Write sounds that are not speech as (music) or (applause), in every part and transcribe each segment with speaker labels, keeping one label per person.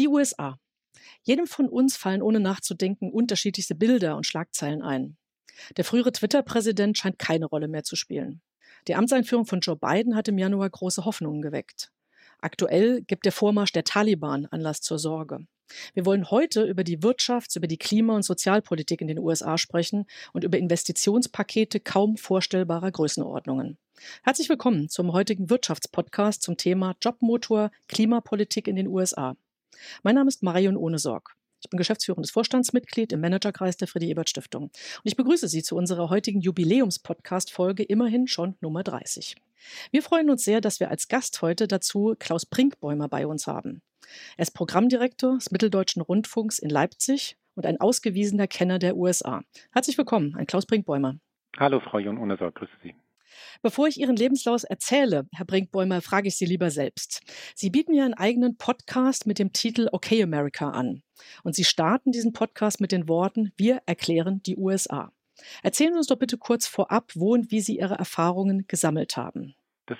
Speaker 1: Die USA. Jedem von uns fallen ohne nachzudenken unterschiedlichste Bilder und Schlagzeilen ein. Der frühere Twitter-Präsident scheint keine Rolle mehr zu spielen. Die Amtseinführung von Joe Biden hat im Januar große Hoffnungen geweckt. Aktuell gibt der Vormarsch der Taliban Anlass zur Sorge. Wir wollen heute über die Wirtschafts-, über die Klima- und Sozialpolitik in den USA sprechen und über Investitionspakete kaum vorstellbarer Größenordnungen. Herzlich willkommen zum heutigen Wirtschaftspodcast zum Thema Jobmotor Klimapolitik in den USA. Mein Name ist Marion Ohnesorg. Ich bin geschäftsführendes Vorstandsmitglied im Managerkreis der Friedrich-Ebert-Stiftung. Und ich begrüße Sie zu unserer heutigen Jubiläums-Podcast-Folge, immerhin schon Nummer 30. Wir freuen uns sehr, dass wir als Gast heute dazu Klaus Brinkbäumer bei uns haben. Er ist Programmdirektor des Mitteldeutschen Rundfunks in Leipzig und ein ausgewiesener Kenner der USA. Herzlich willkommen, ein Klaus Brinkbäumer.
Speaker 2: Hallo, Frau Jon Unesorg, grüße Sie.
Speaker 1: Bevor ich Ihren Lebenslauf erzähle, Herr Brinkbäumer, frage ich Sie lieber selbst. Sie bieten ja einen eigenen Podcast mit dem Titel Okay America an. Und Sie starten diesen Podcast mit den Worten, wir erklären die USA. Erzählen Sie uns doch bitte kurz vorab, wo und wie Sie Ihre Erfahrungen gesammelt haben.
Speaker 2: Das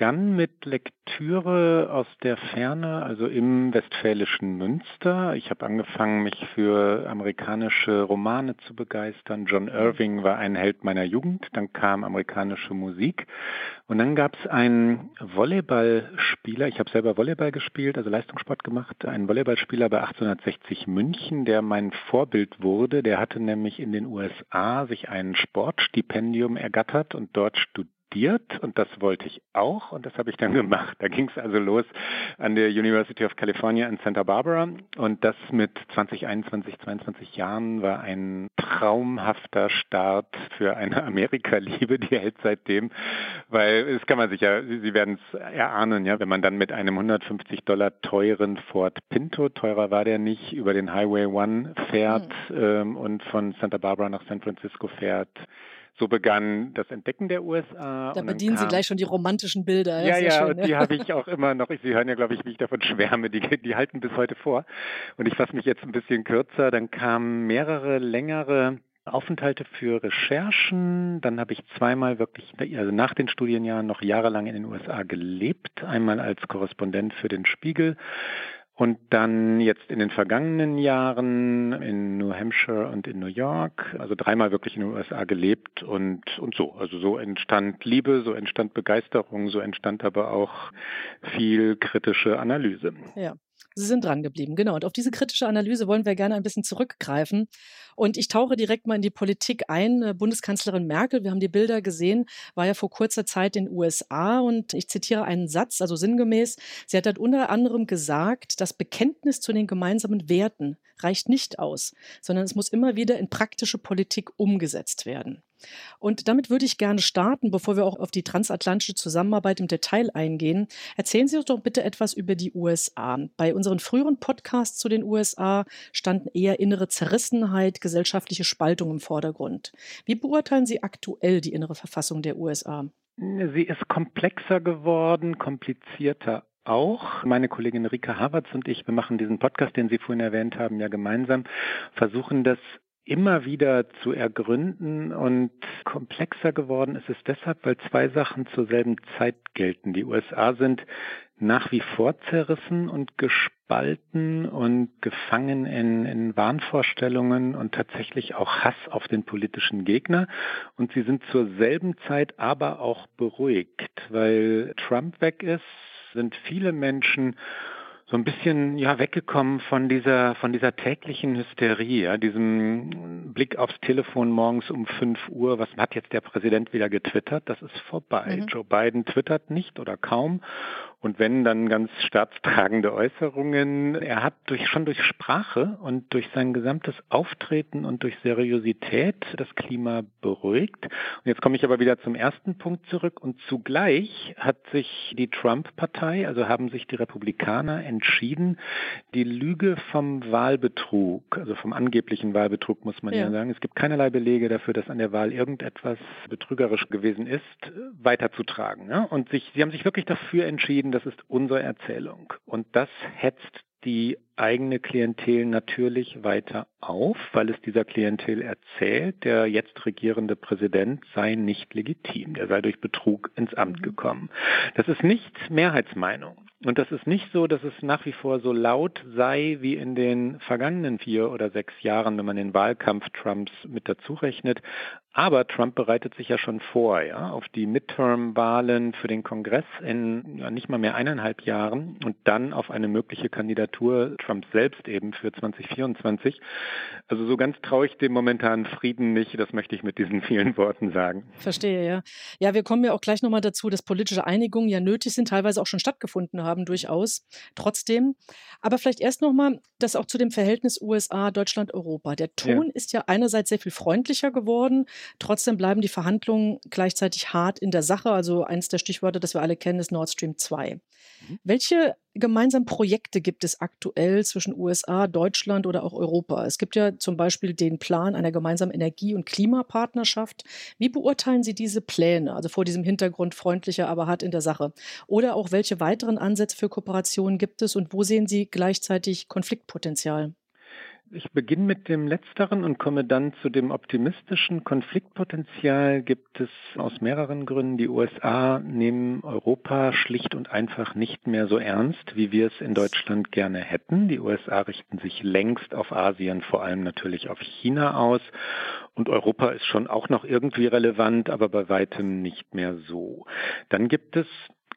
Speaker 2: begann mit Lektüre aus der Ferne, also im westfälischen Münster. Ich habe angefangen, mich für amerikanische Romane zu begeistern. John Irving war ein Held meiner Jugend. Dann kam amerikanische Musik. Und dann gab es einen Volleyballspieler, ich habe selber Volleyball gespielt, also Leistungssport gemacht, einen Volleyballspieler bei 1860 München, der mein Vorbild wurde. Der hatte nämlich in den USA sich ein Sportstipendium ergattert und dort studiert studiert und das wollte ich auch und das habe ich dann (laughs) gemacht. Da ging es also los an der University of California in Santa Barbara und das mit 20, 21, 22 Jahren war ein traumhafter Start für eine (laughs) Amerika-Liebe, die hält seitdem, weil das kann man sich ja, Sie werden es erahnen, ja, wenn man dann mit einem 150 Dollar teuren Ford Pinto, teurer war der nicht, über den Highway One fährt mhm. ähm, und von Santa Barbara nach San Francisco fährt, so begann das Entdecken der USA.
Speaker 1: Da bedienen kam, Sie gleich schon die romantischen Bilder.
Speaker 2: Ja, ja, schön, und die habe (laughs) ich auch immer noch. Sie hören ja, glaube ich, wie ich davon schwärme. Die, die halten bis heute vor. Und ich fasse mich jetzt ein bisschen kürzer. Dann kamen mehrere längere Aufenthalte für Recherchen. Dann habe ich zweimal wirklich, also nach den Studienjahren noch jahrelang in den USA gelebt. Einmal als Korrespondent für den Spiegel und dann jetzt in den vergangenen Jahren in New Hampshire und in New York, also dreimal wirklich in den USA gelebt und, und so. Also so entstand Liebe, so entstand Begeisterung, so entstand aber auch viel kritische Analyse.
Speaker 1: Ja. Sie sind dran geblieben, genau. Und auf diese kritische Analyse wollen wir gerne ein bisschen zurückgreifen. Und ich tauche direkt mal in die Politik ein. Äh, Bundeskanzlerin Merkel, wir haben die Bilder gesehen, war ja vor kurzer Zeit in den USA und ich zitiere einen Satz, also sinngemäß, sie hat dort unter anderem gesagt, das Bekenntnis zu den gemeinsamen Werten reicht nicht aus, sondern es muss immer wieder in praktische Politik umgesetzt werden. Und damit würde ich gerne starten, bevor wir auch auf die transatlantische Zusammenarbeit im Detail eingehen. Erzählen Sie uns doch bitte etwas über die USA. Bei unseren früheren Podcasts zu den USA standen eher innere Zerrissenheit, gesellschaftliche Spaltung im Vordergrund. Wie beurteilen Sie aktuell die innere Verfassung der USA?
Speaker 2: Sie ist komplexer geworden, komplizierter auch. Meine Kollegin Rika Havertz und ich, wir machen diesen Podcast, den Sie vorhin erwähnt haben, ja gemeinsam, versuchen das immer wieder zu ergründen und komplexer geworden ist es deshalb, weil zwei Sachen zur selben Zeit gelten. Die USA sind nach wie vor zerrissen und gespalten und gefangen in, in Wahnvorstellungen und tatsächlich auch Hass auf den politischen Gegner. Und sie sind zur selben Zeit aber auch beruhigt, weil Trump weg ist, sind viele Menschen so ein bisschen ja weggekommen von dieser von dieser täglichen Hysterie, ja, diesem Blick aufs Telefon morgens um 5 Uhr, was hat jetzt der Präsident wieder getwittert? Das ist vorbei. Mhm. Joe Biden twittert nicht oder kaum und wenn, dann ganz staatstragende Äußerungen. Er hat durch, schon durch Sprache und durch sein gesamtes Auftreten und durch Seriosität das Klima beruhigt. Und jetzt komme ich aber wieder zum ersten Punkt zurück. Und zugleich hat sich die Trump-Partei, also haben sich die Republikaner entschieden, die Lüge vom Wahlbetrug, also vom angeblichen Wahlbetrug muss man ja, ja sagen, es gibt keinerlei Belege dafür, dass an der Wahl irgendetwas betrügerisch gewesen ist, weiterzutragen. Ja? Und sich, sie haben sich wirklich dafür entschieden, das ist unsere Erzählung. Und das hetzt die eigene Klientel natürlich weiter auf, weil es dieser Klientel erzählt, der jetzt regierende Präsident sei nicht legitim, der sei durch Betrug ins Amt mhm. gekommen. Das ist nicht Mehrheitsmeinung. Und das ist nicht so, dass es nach wie vor so laut sei wie in den vergangenen vier oder sechs Jahren, wenn man den Wahlkampf Trumps mit dazu rechnet. Aber Trump bereitet sich ja schon vor, ja, auf die Midterm-Wahlen für den Kongress in ja, nicht mal mehr eineinhalb Jahren und dann auf eine mögliche Kandidatur Trumps selbst eben für 2024. Also so ganz traue ich dem momentanen Frieden nicht, das möchte ich mit diesen vielen (laughs) Worten sagen.
Speaker 1: Verstehe, ja. Ja, wir kommen ja auch gleich nochmal dazu, dass politische Einigungen ja nötig sind, teilweise auch schon stattgefunden haben, durchaus. Trotzdem. Aber vielleicht erst nochmal, das auch zu dem Verhältnis USA, Deutschland, Europa. Der Ton ja. ist ja einerseits sehr viel freundlicher geworden. Trotzdem bleiben die Verhandlungen gleichzeitig hart in der Sache. Also eines der Stichworte, das wir alle kennen, ist Nord Stream 2. Mhm. Welche gemeinsamen Projekte gibt es aktuell zwischen USA, Deutschland oder auch Europa? Es gibt ja zum Beispiel den Plan einer gemeinsamen Energie- und Klimapartnerschaft. Wie beurteilen Sie diese Pläne, also vor diesem Hintergrund freundlicher, aber hart in der Sache? Oder auch welche weiteren Ansätze für Kooperationen gibt es und wo sehen Sie gleichzeitig Konfliktpotenzial?
Speaker 2: Ich beginne mit dem letzteren und komme dann zu dem optimistischen Konfliktpotenzial gibt es aus mehreren Gründen. Die USA nehmen Europa schlicht und einfach nicht mehr so ernst, wie wir es in Deutschland gerne hätten. Die USA richten sich längst auf Asien, vor allem natürlich auf China aus. Und Europa ist schon auch noch irgendwie relevant, aber bei weitem nicht mehr so. Dann gibt es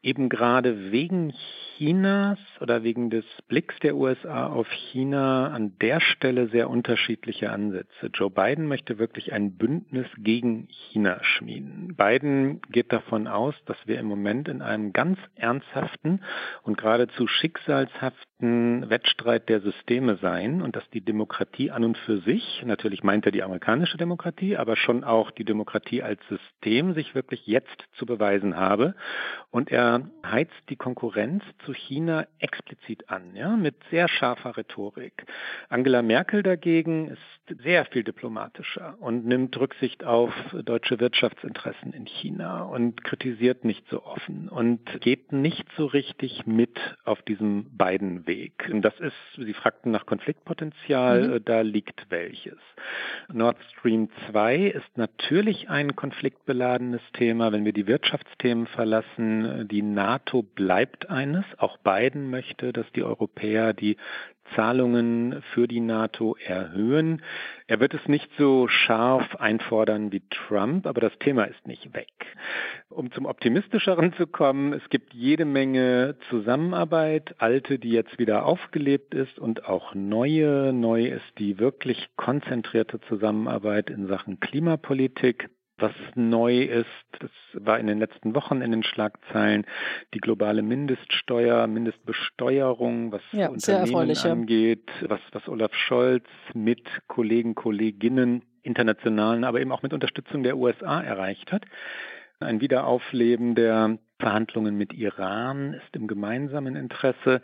Speaker 2: eben gerade wegen Chinas oder wegen des Blicks der USA auf China an der Stelle sehr unterschiedliche Ansätze. Joe Biden möchte wirklich ein Bündnis gegen China schmieden. Biden geht davon aus, dass wir im Moment in einem ganz ernsthaften und geradezu schicksalshaften Wettstreit der Systeme seien und dass die Demokratie an und für sich, natürlich meint er die amerikanische Demokratie, aber schon auch die Demokratie als System sich wirklich jetzt zu beweisen habe. Und er heizt die Konkurrenz zu China explizit an, ja, mit sehr scharfer Rhetorik. Angela Merkel dagegen ist sehr viel diplomatischer und nimmt Rücksicht auf deutsche Wirtschaftsinteressen in China und kritisiert nicht so offen und geht nicht so richtig mit auf diesem beiden Weg. Das ist, Sie fragten nach Konfliktpotenzial, mhm. da liegt welches. Nord Stream 2 ist natürlich ein konfliktbeladenes Thema, wenn wir die Wirtschaftsthemen verlassen. Die NATO bleibt eines. Auch Biden möchte, dass die Europäer die Zahlungen für die NATO erhöhen. Er wird es nicht so scharf einfordern wie Trump, aber das Thema ist nicht weg. Um zum optimistischeren zu kommen, es gibt jede Menge Zusammenarbeit, alte, die jetzt wieder aufgelebt ist und auch neue. Neu ist die wirklich konzentrierte Zusammenarbeit in Sachen Klimapolitik. Was neu ist, das war in den letzten Wochen in den Schlagzeilen, die globale Mindeststeuer, Mindestbesteuerung, was ja, Unternehmen angeht, was, was Olaf Scholz mit Kollegen, Kolleginnen, internationalen, aber eben auch mit Unterstützung der USA erreicht hat. Ein Wiederaufleben der Verhandlungen mit Iran ist im gemeinsamen Interesse.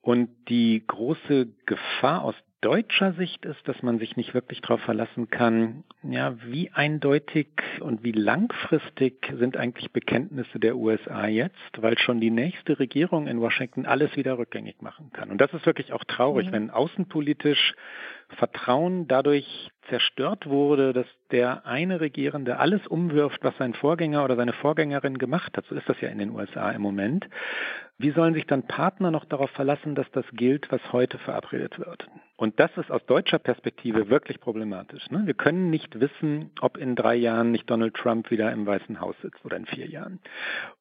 Speaker 2: Und die große Gefahr aus deutscher Sicht ist, dass man sich nicht wirklich darauf verlassen kann, ja, wie eindeutig und wie langfristig sind eigentlich Bekenntnisse der USA jetzt, weil schon die nächste Regierung in Washington alles wieder rückgängig machen kann. Und das ist wirklich auch traurig, mhm. wenn außenpolitisch Vertrauen dadurch zerstört wurde, dass der eine Regierende alles umwirft, was sein Vorgänger oder seine Vorgängerin gemacht hat. So ist das ja in den USA im Moment. Wie sollen sich dann Partner noch darauf verlassen, dass das gilt, was heute verabredet wird? Und das ist aus deutscher Perspektive wirklich problematisch. Ne? Wir können nicht wissen, ob in drei Jahren nicht Donald Trump wieder im Weißen Haus sitzt oder in vier Jahren.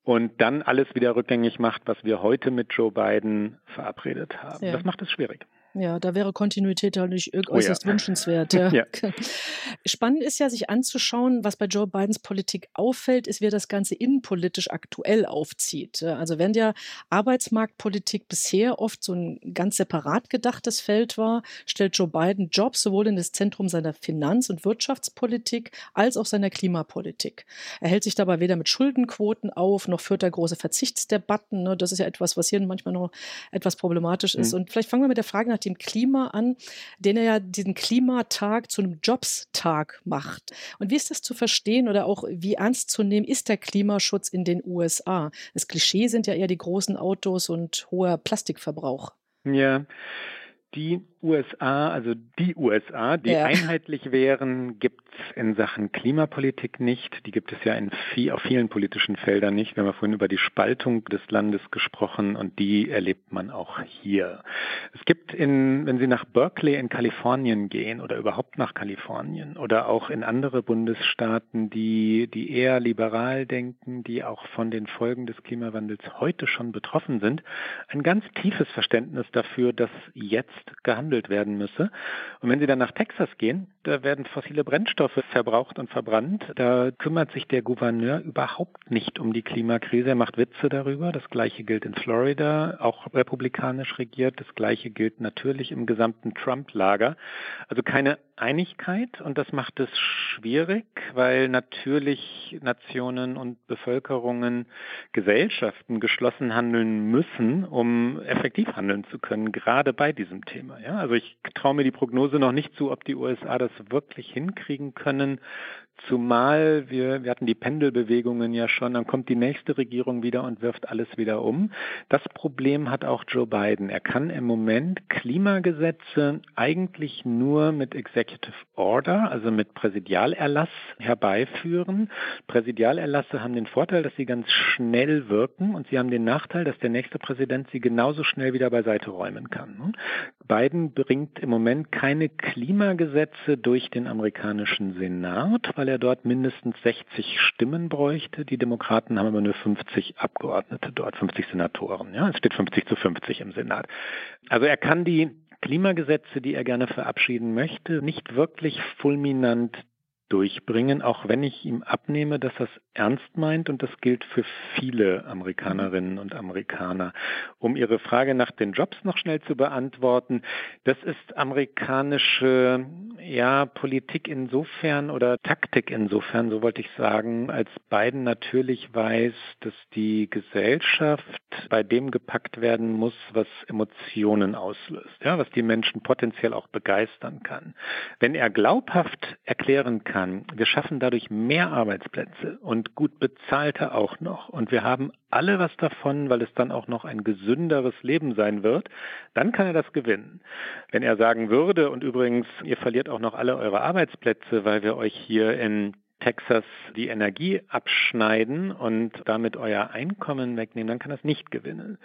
Speaker 2: Und dann alles wieder rückgängig macht, was wir heute mit Joe Biden verabredet haben. Ja. Das macht es schwierig.
Speaker 1: Ja, da wäre Kontinuität natürlich äußerst oh ja. wünschenswert. Ja. (laughs) ja. (laughs) Spannend ist ja, sich anzuschauen, was bei Joe Bidens Politik auffällt, ist, wie er das Ganze innenpolitisch aktuell aufzieht. Also während ja Arbeitsmarktpolitik bisher oft so ein ganz separat gedachtes Feld war, stellt Joe Biden Jobs sowohl in das Zentrum seiner Finanz- und Wirtschaftspolitik als auch seiner Klimapolitik. Er hält sich dabei weder mit Schuldenquoten auf, noch führt er große Verzichtsdebatten. Ne? Das ist ja etwas, was hier manchmal noch etwas problematisch ist. Mhm. Und vielleicht fangen wir mit der Frage nach dem Klima an, den er ja diesen Klimatag zu einem Jobstag macht. Und wie ist das zu verstehen oder auch wie ernst zu nehmen ist der Klimaschutz in den USA? Das Klischee sind ja eher die großen Autos und hoher Plastikverbrauch.
Speaker 2: Ja, die USA, also die USA, die ja. einheitlich wären, gibt es in Sachen Klimapolitik nicht. Die gibt es ja in viel, auf vielen politischen Feldern nicht. Wir haben ja vorhin über die Spaltung des Landes gesprochen und die erlebt man auch hier. Es gibt in, wenn Sie nach Berkeley in Kalifornien gehen oder überhaupt nach Kalifornien oder auch in andere Bundesstaaten, die, die eher liberal denken, die auch von den Folgen des Klimawandels heute schon betroffen sind, ein ganz tiefes Verständnis dafür, dass jetzt gehandelt werden müsse. Und wenn Sie dann nach Texas gehen, da werden fossile Brennstoffe verbraucht und verbrannt. Da kümmert sich der Gouverneur überhaupt nicht um die Klimakrise. Er macht Witze darüber. Das gleiche gilt in Florida, auch republikanisch regiert. Das gleiche gilt natürlich im gesamten Trump-Lager. Also keine Einigkeit und das macht es schwierig, weil natürlich Nationen und Bevölkerungen, Gesellschaften geschlossen handeln müssen, um effektiv handeln zu können, gerade bei diesem Thema. Ja, also ich traue mir die Prognose noch nicht zu, ob die USA das wirklich hinkriegen können, Zumal wir, wir hatten die Pendelbewegungen ja schon, dann kommt die nächste Regierung wieder und wirft alles wieder um. Das Problem hat auch Joe Biden. Er kann im Moment Klimagesetze eigentlich nur mit Executive Order, also mit Präsidialerlass herbeiführen. Präsidialerlasse haben den Vorteil, dass sie ganz schnell wirken und sie haben den Nachteil, dass der nächste Präsident sie genauso schnell wieder beiseite räumen kann. Biden bringt im Moment keine Klimagesetze durch den amerikanischen Senat, weil er dort mindestens 60 Stimmen bräuchte. Die Demokraten haben aber nur 50 Abgeordnete dort, 50 Senatoren. Ja, es steht 50 zu 50 im Senat. Also er kann die Klimagesetze, die er gerne verabschieden möchte, nicht wirklich fulminant durchbringen, auch wenn ich ihm abnehme, dass es ernst meint und das gilt für viele Amerikanerinnen und Amerikaner. Um Ihre Frage nach den Jobs noch schnell zu beantworten, das ist amerikanische ja, Politik insofern oder Taktik insofern, so wollte ich sagen, als Biden natürlich weiß, dass die Gesellschaft bei dem gepackt werden muss, was Emotionen auslöst, ja, was die Menschen potenziell auch begeistern kann. Wenn er glaubhaft erklären kann, kann. Wir schaffen dadurch mehr Arbeitsplätze und gut bezahlte auch noch. Und wir haben alle was davon, weil es dann auch noch ein gesünderes Leben sein wird. Dann kann er das gewinnen. Wenn er sagen würde, und übrigens, ihr verliert auch noch alle eure Arbeitsplätze, weil wir euch hier in Texas die Energie abschneiden und damit euer Einkommen wegnehmen, dann kann das nicht gewinnen.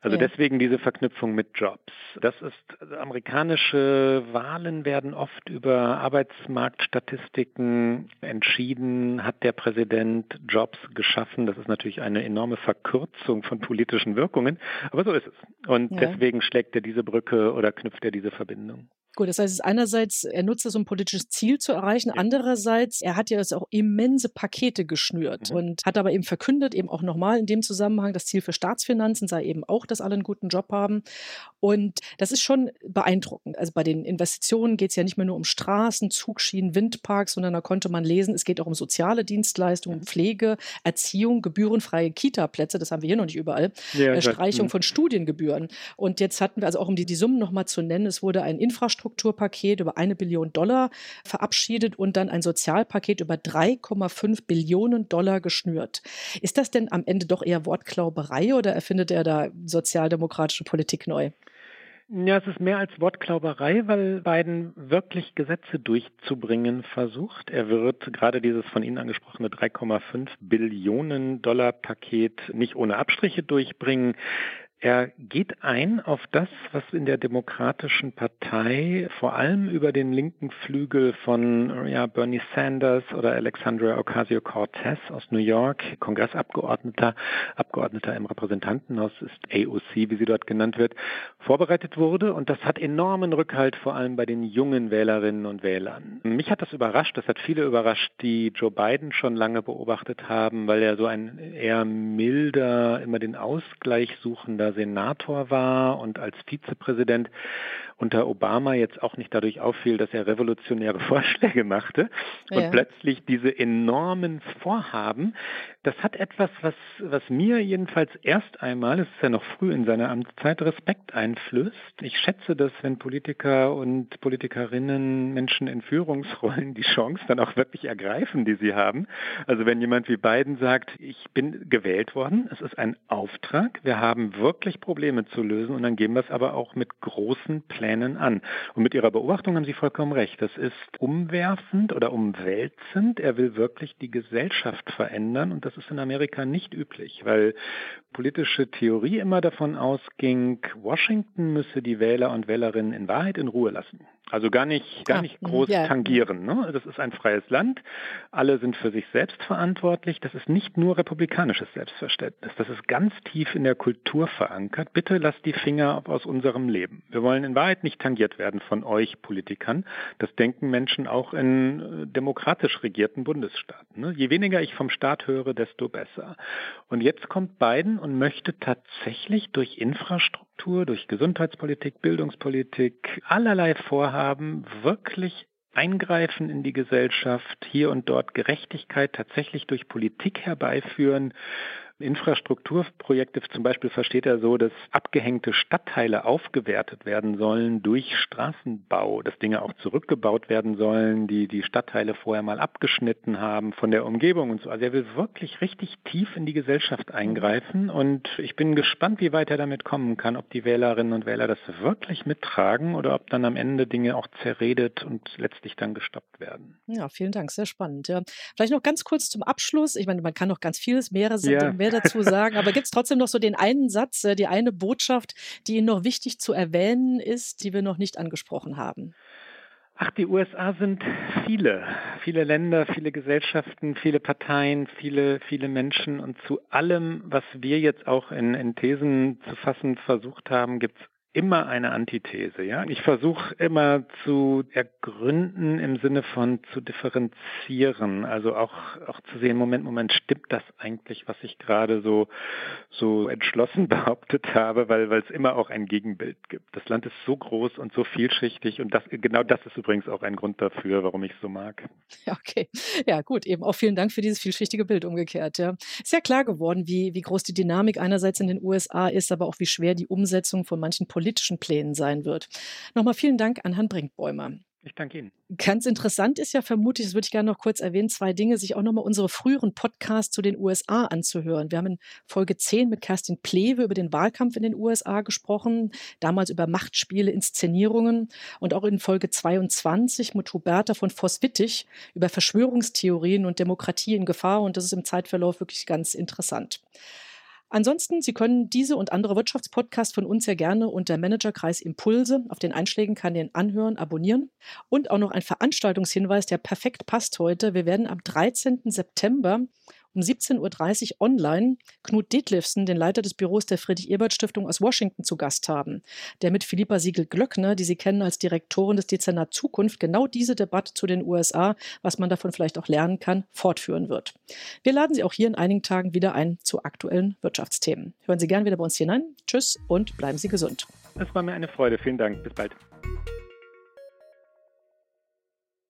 Speaker 2: Also ja. deswegen diese Verknüpfung mit Jobs. Das ist, amerikanische Wahlen werden oft über Arbeitsmarktstatistiken entschieden. Hat der Präsident Jobs geschaffen? Das ist natürlich eine enorme Verkürzung von politischen Wirkungen, aber so ist es. Und ja. deswegen schlägt er diese Brücke oder knüpft er diese Verbindung.
Speaker 1: Gut, das heißt, einerseits, er nutzt es, um ein politisches Ziel zu erreichen. Ja. Andererseits, er hat ja jetzt auch immense Pakete geschnürt mhm. und hat aber eben verkündet, eben auch nochmal in dem Zusammenhang, das Ziel für Staatsfinanzen sei eben auch, dass alle einen guten Job haben. Und das ist schon beeindruckend. Also bei den Investitionen geht es ja nicht mehr nur um Straßen, Zugschienen, Windparks, sondern da konnte man lesen, es geht auch um soziale Dienstleistungen, Pflege, Erziehung, gebührenfreie Kita-Plätze, das haben wir hier noch nicht überall, ja, äh, Streichung mhm. von Studiengebühren. Und jetzt hatten wir also auch, um die, die Summen nochmal zu nennen, es wurde ein Infrastruktur Infrastrukturpaket über eine Billion Dollar verabschiedet und dann ein Sozialpaket über 3,5 Billionen Dollar geschnürt. Ist das denn am Ende doch eher Wortklauberei oder erfindet er da sozialdemokratische Politik neu?
Speaker 2: Ja, es ist mehr als Wortklauberei, weil Biden wirklich Gesetze durchzubringen versucht. Er wird gerade dieses von Ihnen angesprochene 3,5 Billionen Dollar Paket nicht ohne Abstriche durchbringen. Er geht ein auf das, was in der Demokratischen Partei vor allem über den linken Flügel von ja, Bernie Sanders oder Alexandria Ocasio-Cortez aus New York, Kongressabgeordneter, Abgeordneter im Repräsentantenhaus ist AOC, wie sie dort genannt wird, vorbereitet wurde. Und das hat enormen Rückhalt vor allem bei den jungen Wählerinnen und Wählern. Mich hat das überrascht, das hat viele überrascht, die Joe Biden schon lange beobachtet haben, weil er so ein eher milder, immer den Ausgleich suchender Senator war und als Vizepräsident unter Obama jetzt auch nicht dadurch auffiel, dass er revolutionäre (laughs) Vorschläge machte und ja. plötzlich diese enormen Vorhaben, das hat etwas, was, was mir jedenfalls erst einmal, es ist ja noch früh in seiner Amtszeit, Respekt einflößt. Ich schätze das, wenn Politiker und Politikerinnen Menschen in Führungsrollen die Chance dann auch wirklich ergreifen, die sie haben. Also wenn jemand wie Biden sagt, ich bin gewählt worden, es ist ein Auftrag, wir haben wirklich Probleme zu lösen und dann geben wir es aber auch mit großen Plänen Plänen an. Und mit Ihrer Beobachtung haben Sie vollkommen recht. Das ist umwerfend oder umwälzend. Er will wirklich die Gesellschaft verändern und das ist in Amerika nicht üblich, weil politische Theorie immer davon ausging, Washington müsse die Wähler und Wählerinnen in Wahrheit in Ruhe lassen. Also gar nicht, gar ah, nicht groß ja. tangieren. Ne? Das ist ein freies Land. Alle sind für sich selbst verantwortlich. Das ist nicht nur republikanisches Selbstverständnis. Das ist ganz tief in der Kultur verankert. Bitte lasst die Finger aus unserem Leben. Wir wollen in Wahrheit nicht tangiert werden von euch Politikern. Das denken Menschen auch in äh, demokratisch regierten Bundesstaaten. Ne? Je weniger ich vom Staat höre, desto besser. Und jetzt kommt Biden und möchte tatsächlich durch Infrastruktur, durch Gesundheitspolitik, Bildungspolitik, allerlei Vorhaben wirklich eingreifen in die Gesellschaft, hier und dort Gerechtigkeit tatsächlich durch Politik herbeiführen, Infrastrukturprojekte zum Beispiel versteht er so, dass abgehängte Stadtteile aufgewertet werden sollen durch Straßenbau, dass Dinge auch zurückgebaut werden sollen, die die Stadtteile vorher mal abgeschnitten haben von der Umgebung und so. Also er will wirklich richtig tief in die Gesellschaft eingreifen und ich bin gespannt, wie weit er damit kommen kann, ob die Wählerinnen und Wähler das wirklich mittragen oder ob dann am Ende Dinge auch zerredet und letztlich dann gestoppt werden.
Speaker 1: Ja, vielen Dank, sehr spannend. Ja. Vielleicht noch ganz kurz zum Abschluss. Ich meine, man kann noch ganz vieles, mehrere sind ja mehr dazu sagen. Aber gibt es trotzdem noch so den einen Satz, äh, die eine Botschaft, die Ihnen noch wichtig zu erwähnen ist, die wir noch nicht angesprochen haben?
Speaker 2: Ach, die USA sind viele, viele Länder, viele Gesellschaften, viele Parteien, viele, viele Menschen und zu allem, was wir jetzt auch in, in Thesen zu fassen versucht haben, gibt es immer eine Antithese. Ja? Ich versuche immer zu ergründen im Sinne von zu differenzieren, also auch, auch zu sehen, Moment, Moment, stimmt das eigentlich, was ich gerade so, so entschlossen (laughs) behauptet habe, weil, es immer auch ein Gegenbild gibt. Das Land ist so groß und so vielschichtig und das, genau das ist übrigens auch ein Grund dafür, warum ich es so mag.
Speaker 1: Ja, (laughs) okay. Ja, gut, eben auch vielen Dank für dieses vielschichtige Bild umgekehrt. Ja. Ist ja klar geworden, wie, wie groß die Dynamik einerseits in den USA ist, aber auch wie schwer die Umsetzung von manchen politischen Plänen sein wird. Nochmal vielen Dank an Herrn Brinkbäumer.
Speaker 2: Ich danke Ihnen.
Speaker 1: Ganz interessant ist ja vermutlich, das würde ich gerne noch kurz erwähnen, zwei Dinge, sich auch nochmal unsere früheren Podcasts zu den USA anzuhören. Wir haben in Folge 10 mit Kerstin Plewe über den Wahlkampf in den USA gesprochen, damals über Machtspiele, Inszenierungen und auch in Folge 22 mit Huberta von Voss-Wittig über Verschwörungstheorien und Demokratie in Gefahr und das ist im Zeitverlauf wirklich ganz interessant. Ansonsten, Sie können diese und andere Wirtschaftspodcasts von uns sehr gerne unter Managerkreis Impulse auf den Einschlägenkanälen anhören, abonnieren. Und auch noch ein Veranstaltungshinweis, der perfekt passt heute. Wir werden am 13. September um 17.30 Uhr online Knut Detlefsen, den Leiter des Büros der Friedrich-Ebert-Stiftung aus Washington, zu Gast haben, der mit Philippa Siegel-Glöckner, die Sie kennen als Direktorin des Dezernat Zukunft, genau diese Debatte zu den USA, was man davon vielleicht auch lernen kann, fortführen wird. Wir laden Sie auch hier in einigen Tagen wieder ein zu aktuellen Wirtschaftsthemen. Hören Sie gern wieder bei uns hinein. Tschüss und bleiben Sie gesund.
Speaker 2: Es war mir eine Freude. Vielen Dank. Bis bald.